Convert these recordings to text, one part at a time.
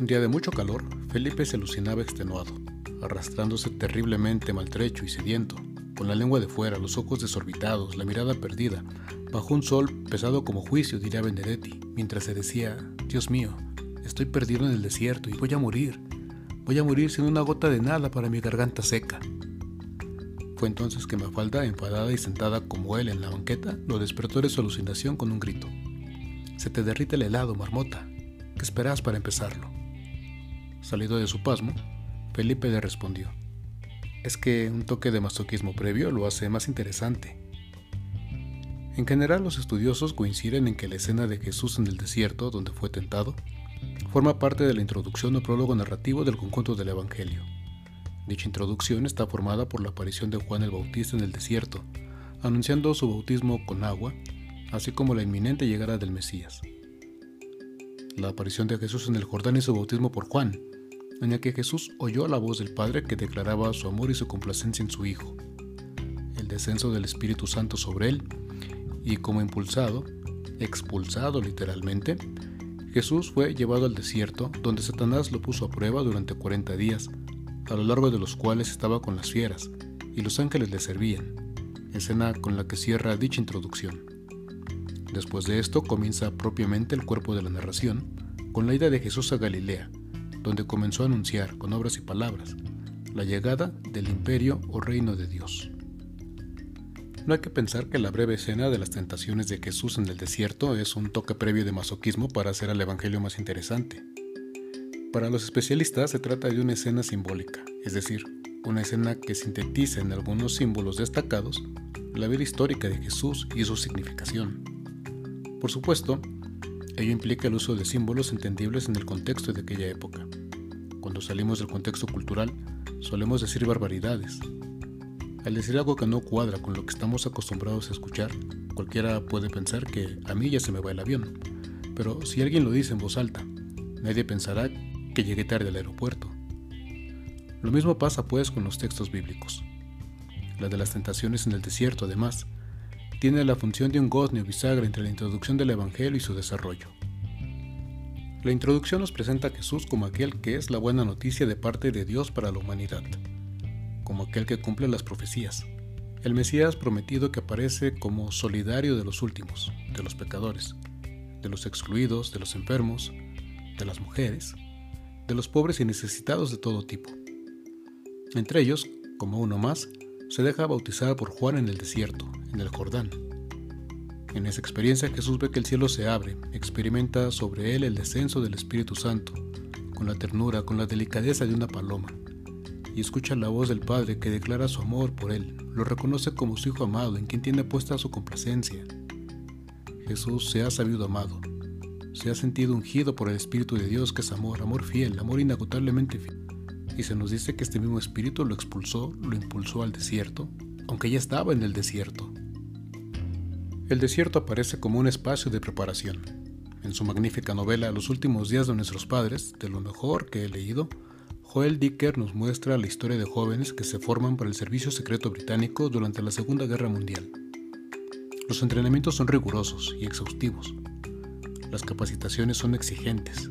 Un día de mucho calor, Felipe se alucinaba extenuado, arrastrándose terriblemente maltrecho y sediento, con la lengua de fuera, los ojos desorbitados, la mirada perdida, bajo un sol pesado como juicio, diría Benedetti, mientras se decía, Dios mío, estoy perdido en el desierto y voy a morir. Voy a morir sin una gota de nada para mi garganta seca. Fue entonces que Mafalda, enfadada y sentada como él en la banqueta, lo despertó de su alucinación con un grito. Se te derrite el helado, marmota. ¿Qué esperas para empezarlo? Salido de su pasmo, Felipe le respondió. Es que un toque de masoquismo previo lo hace más interesante. En general los estudiosos coinciden en que la escena de Jesús en el desierto, donde fue tentado, forma parte de la introducción o prólogo narrativo del conjunto del Evangelio. Dicha introducción está formada por la aparición de Juan el Bautista en el desierto, anunciando su bautismo con agua, así como la inminente llegada del Mesías. La aparición de Jesús en el Jordán y su bautismo por Juan, en el que Jesús oyó la voz del Padre que declaraba su amor y su complacencia en su Hijo. El descenso del Espíritu Santo sobre él, y como impulsado, expulsado literalmente, Jesús fue llevado al desierto, donde Satanás lo puso a prueba durante 40 días a lo largo de los cuales estaba con las fieras, y los ángeles le servían, escena con la que cierra dicha introducción. Después de esto comienza propiamente el cuerpo de la narración, con la ida de Jesús a Galilea, donde comenzó a anunciar, con obras y palabras, la llegada del imperio o reino de Dios. No hay que pensar que la breve escena de las tentaciones de Jesús en el desierto es un toque previo de masoquismo para hacer al Evangelio más interesante. Para los especialistas se trata de una escena simbólica, es decir, una escena que sintetiza en algunos símbolos destacados la vida histórica de Jesús y su significación. Por supuesto, ello implica el uso de símbolos entendibles en el contexto de aquella época. Cuando salimos del contexto cultural, solemos decir barbaridades. Al decir algo que no cuadra con lo que estamos acostumbrados a escuchar, cualquiera puede pensar que a mí ya se me va el avión. Pero si alguien lo dice en voz alta, nadie pensará que llegué tarde al aeropuerto. Lo mismo pasa pues con los textos bíblicos. La de las tentaciones en el desierto, además, tiene la función de un gozne o bisagra entre la introducción del Evangelio y su desarrollo. La introducción nos presenta a Jesús como aquel que es la buena noticia de parte de Dios para la humanidad, como aquel que cumple las profecías, el Mesías prometido que aparece como solidario de los últimos, de los pecadores, de los excluidos, de los enfermos, de las mujeres, de los pobres y necesitados de todo tipo. Entre ellos, como uno más, se deja bautizar por Juan en el desierto, en el Jordán. En esa experiencia Jesús ve que el cielo se abre, experimenta sobre él el descenso del Espíritu Santo, con la ternura, con la delicadeza de una paloma, y escucha la voz del Padre que declara su amor por él, lo reconoce como su Hijo amado en quien tiene puesta su complacencia. Jesús se ha sabido amado, se ha sentido ungido por el Espíritu de Dios que es amor, amor fiel, amor inagotablemente fiel. Y se nos dice que este mismo Espíritu lo expulsó, lo impulsó al desierto, aunque ya estaba en el desierto. El desierto aparece como un espacio de preparación. En su magnífica novela Los últimos días de nuestros padres, de lo mejor que he leído, Joel Dicker nos muestra la historia de jóvenes que se forman para el servicio secreto británico durante la Segunda Guerra Mundial. Los entrenamientos son rigurosos y exhaustivos, las capacitaciones son exigentes.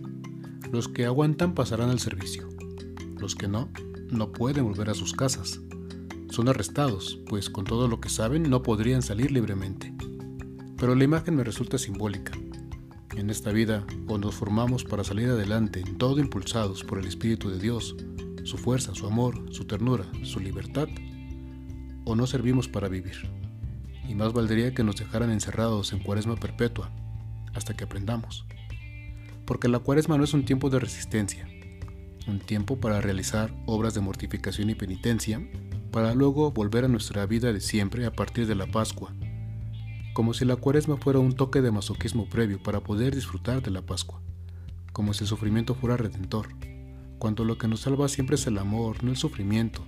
Los que aguantan pasarán al servicio. Los que no, no pueden volver a sus casas. Son arrestados, pues con todo lo que saben no podrían salir libremente. Pero la imagen me resulta simbólica. En esta vida, o nos formamos para salir adelante, en todo impulsados por el Espíritu de Dios, su fuerza, su amor, su ternura, su libertad, o no servimos para vivir. Y más valdría que nos dejaran encerrados en cuaresma perpetua, hasta que aprendamos. Porque la cuaresma no es un tiempo de resistencia, un tiempo para realizar obras de mortificación y penitencia, para luego volver a nuestra vida de siempre a partir de la Pascua, como si la cuaresma fuera un toque de masoquismo previo para poder disfrutar de la Pascua, como si el sufrimiento fuera redentor, cuando lo que nos salva siempre es el amor, no el sufrimiento,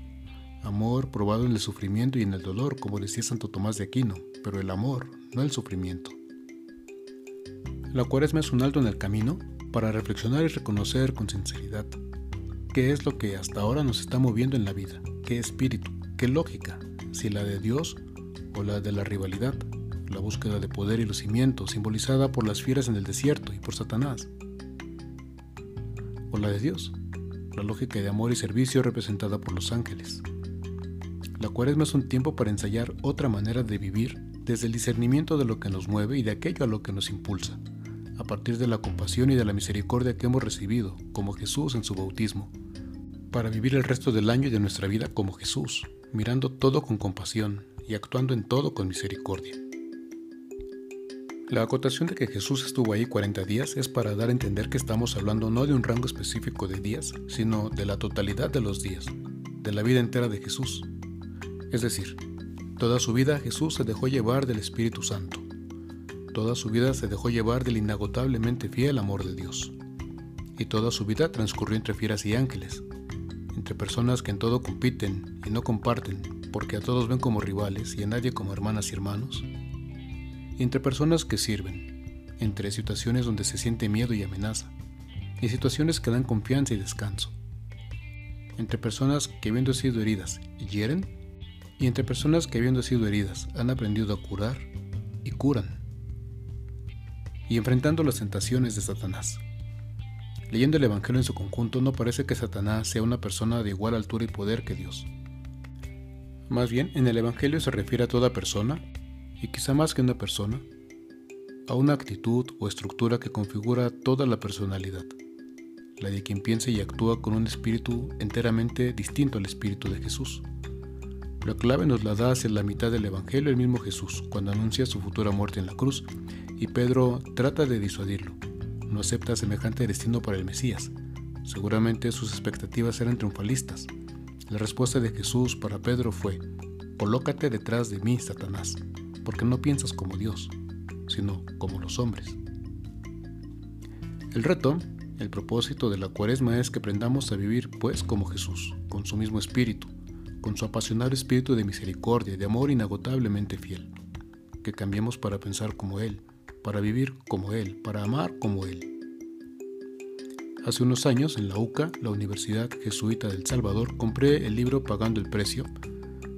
amor probado en el sufrimiento y en el dolor, como decía Santo Tomás de Aquino, pero el amor, no el sufrimiento. La cuaresma es un alto en el camino para reflexionar y reconocer con sinceridad qué es lo que hasta ahora nos está moviendo en la vida, qué espíritu, qué lógica, si la de Dios o la de la rivalidad, la búsqueda de poder y lucimiento simbolizada por las fieras en el desierto y por Satanás. o la de Dios, la lógica de amor y servicio representada por los ángeles. La cuaresma es un tiempo para ensayar otra manera de vivir desde el discernimiento de lo que nos mueve y de aquello a lo que nos impulsa, a partir de la compasión y de la misericordia que hemos recibido, como Jesús en su bautismo, para vivir el resto del año y de nuestra vida como Jesús, mirando todo con compasión y actuando en todo con misericordia. La acotación de que Jesús estuvo ahí 40 días es para dar a entender que estamos hablando no de un rango específico de días, sino de la totalidad de los días, de la vida entera de Jesús. Es decir, toda su vida Jesús se dejó llevar del Espíritu Santo. Toda su vida se dejó llevar del inagotablemente fiel amor de Dios. Y toda su vida transcurrió entre fieras y ángeles, entre personas que en todo compiten y no comparten, porque a todos ven como rivales y a nadie como hermanas y hermanos, entre personas que sirven, entre situaciones donde se siente miedo y amenaza, y situaciones que dan confianza y descanso, entre personas que habiendo sido heridas hieren, y entre personas que habiendo sido heridas han aprendido a curar y curan, y enfrentando las tentaciones de Satanás. Leyendo el Evangelio en su conjunto no parece que Satanás sea una persona de igual altura y poder que Dios. Más bien, en el Evangelio se refiere a toda persona y quizá más que una persona, a una actitud o estructura que configura toda la personalidad, la de quien piensa y actúa con un espíritu enteramente distinto al espíritu de Jesús. La clave nos la da hacia la mitad del Evangelio el mismo Jesús, cuando anuncia su futura muerte en la cruz, y Pedro trata de disuadirlo. No acepta semejante destino para el Mesías. Seguramente sus expectativas eran triunfalistas. La respuesta de Jesús para Pedro fue, Colócate detrás de mí, Satanás porque no piensas como Dios, sino como los hombres. El reto, el propósito de la cuaresma es que aprendamos a vivir pues como Jesús, con su mismo espíritu, con su apasionado espíritu de misericordia de amor inagotablemente fiel, que cambiemos para pensar como Él, para vivir como Él, para amar como Él. Hace unos años, en la UCA, la Universidad Jesuita del Salvador, compré el libro Pagando el Precio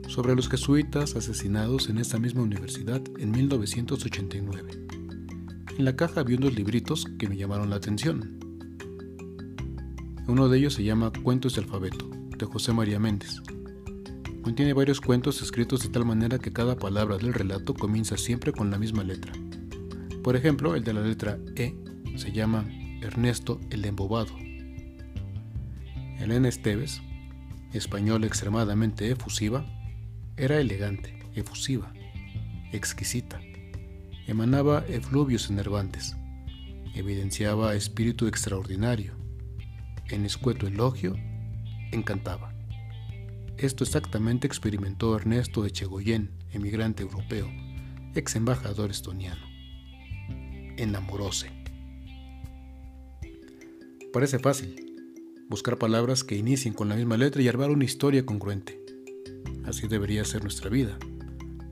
sobre los jesuitas asesinados en esta misma universidad en 1989. En la caja había unos libritos que me llamaron la atención. Uno de ellos se llama Cuentos de Alfabeto, de José María Méndez. Contiene varios cuentos escritos de tal manera que cada palabra del relato comienza siempre con la misma letra. Por ejemplo, el de la letra E se llama Ernesto el Embobado. Elena Esteves, española extremadamente efusiva, era elegante, efusiva, exquisita. Emanaba efluvios enervantes. Evidenciaba espíritu extraordinario. En escueto elogio, encantaba. Esto exactamente experimentó Ernesto Echegoyen, emigrante europeo, ex embajador estoniano. Enamoróse. Parece fácil, buscar palabras que inicien con la misma letra y armar una historia congruente. Así debería ser nuestra vida.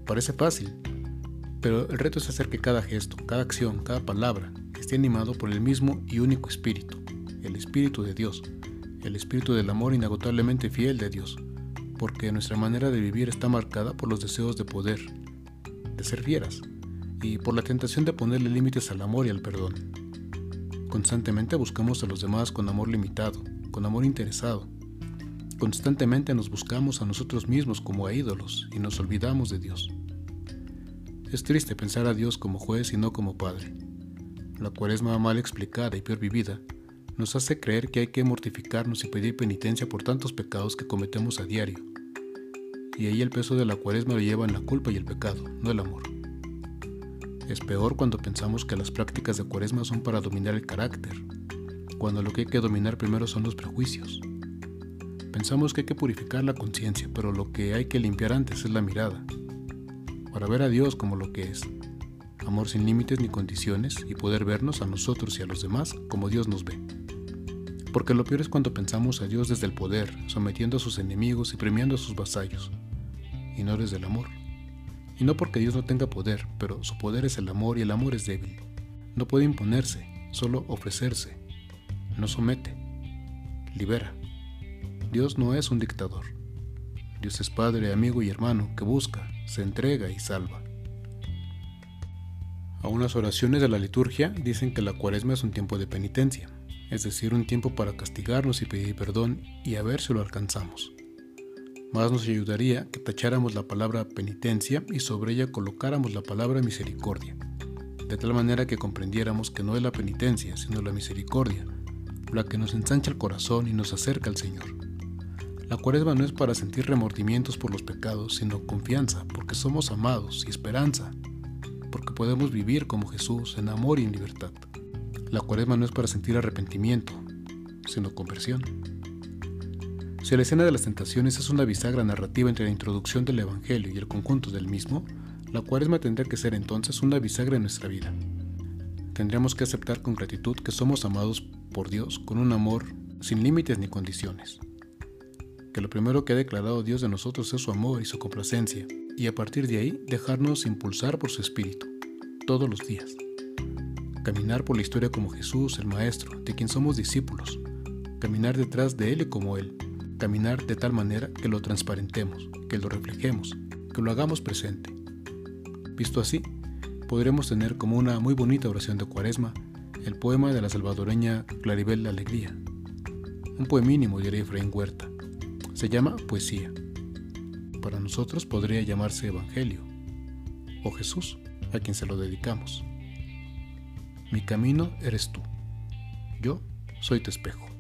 Parece fácil, pero el reto es hacer que cada gesto, cada acción, cada palabra esté animado por el mismo y único espíritu, el espíritu de Dios, el espíritu del amor inagotablemente fiel de Dios, porque nuestra manera de vivir está marcada por los deseos de poder, de ser fieras, y por la tentación de ponerle límites al amor y al perdón. Constantemente buscamos a los demás con amor limitado, con amor interesado, Constantemente nos buscamos a nosotros mismos como a ídolos y nos olvidamos de Dios. Es triste pensar a Dios como juez y no como padre. La cuaresma mal explicada y peor vivida nos hace creer que hay que mortificarnos y pedir penitencia por tantos pecados que cometemos a diario. Y ahí el peso de la cuaresma lo llevan la culpa y el pecado, no el amor. Es peor cuando pensamos que las prácticas de cuaresma son para dominar el carácter, cuando lo que hay que dominar primero son los prejuicios. Pensamos que hay que purificar la conciencia, pero lo que hay que limpiar antes es la mirada, para ver a Dios como lo que es, amor sin límites ni condiciones y poder vernos a nosotros y a los demás como Dios nos ve. Porque lo peor es cuando pensamos a Dios desde el poder, sometiendo a sus enemigos y premiando a sus vasallos, y no desde el amor. Y no porque Dios no tenga poder, pero su poder es el amor y el amor es débil. No puede imponerse, solo ofrecerse. No somete, libera. Dios no es un dictador. Dios es Padre, amigo y hermano que busca, se entrega y salva. A unas oraciones de la liturgia dicen que la cuaresma es un tiempo de penitencia. es decir, un tiempo para castigarnos y pedir perdón y a ver si lo alcanzamos. Más nos ayudaría que tacháramos la palabra penitencia y sobre ella colocáramos la palabra misericordia, de tal manera que comprendiéramos que no es la penitencia, sino la misericordia, la que nos ensancha el corazón y nos acerca al Señor. La cuaresma no es para sentir remordimientos por los pecados, sino confianza, porque somos amados y esperanza, porque podemos vivir como Jesús en amor y en libertad. La cuaresma no es para sentir arrepentimiento, sino conversión. Si la escena de las tentaciones es una bisagra narrativa entre la introducción del Evangelio y el conjunto del mismo, la cuaresma tendría que ser entonces una bisagra en nuestra vida. Tendríamos que aceptar con gratitud que somos amados por Dios con un amor sin límites ni condiciones. Que lo primero que ha declarado Dios de nosotros es su amor y su complacencia, y a partir de ahí dejarnos impulsar por su espíritu, todos los días. Caminar por la historia como Jesús, el Maestro, de quien somos discípulos. Caminar detrás de Él y como Él. Caminar de tal manera que lo transparentemos, que lo reflejemos, que lo hagamos presente. Visto así, podremos tener como una muy bonita oración de cuaresma el poema de la salvadoreña Claribel La Alegría. Un poemínimo, diría Efraín Huerta. Se llama Poesía. Para nosotros podría llamarse Evangelio o Jesús, a quien se lo dedicamos. Mi camino eres tú. Yo soy tu espejo.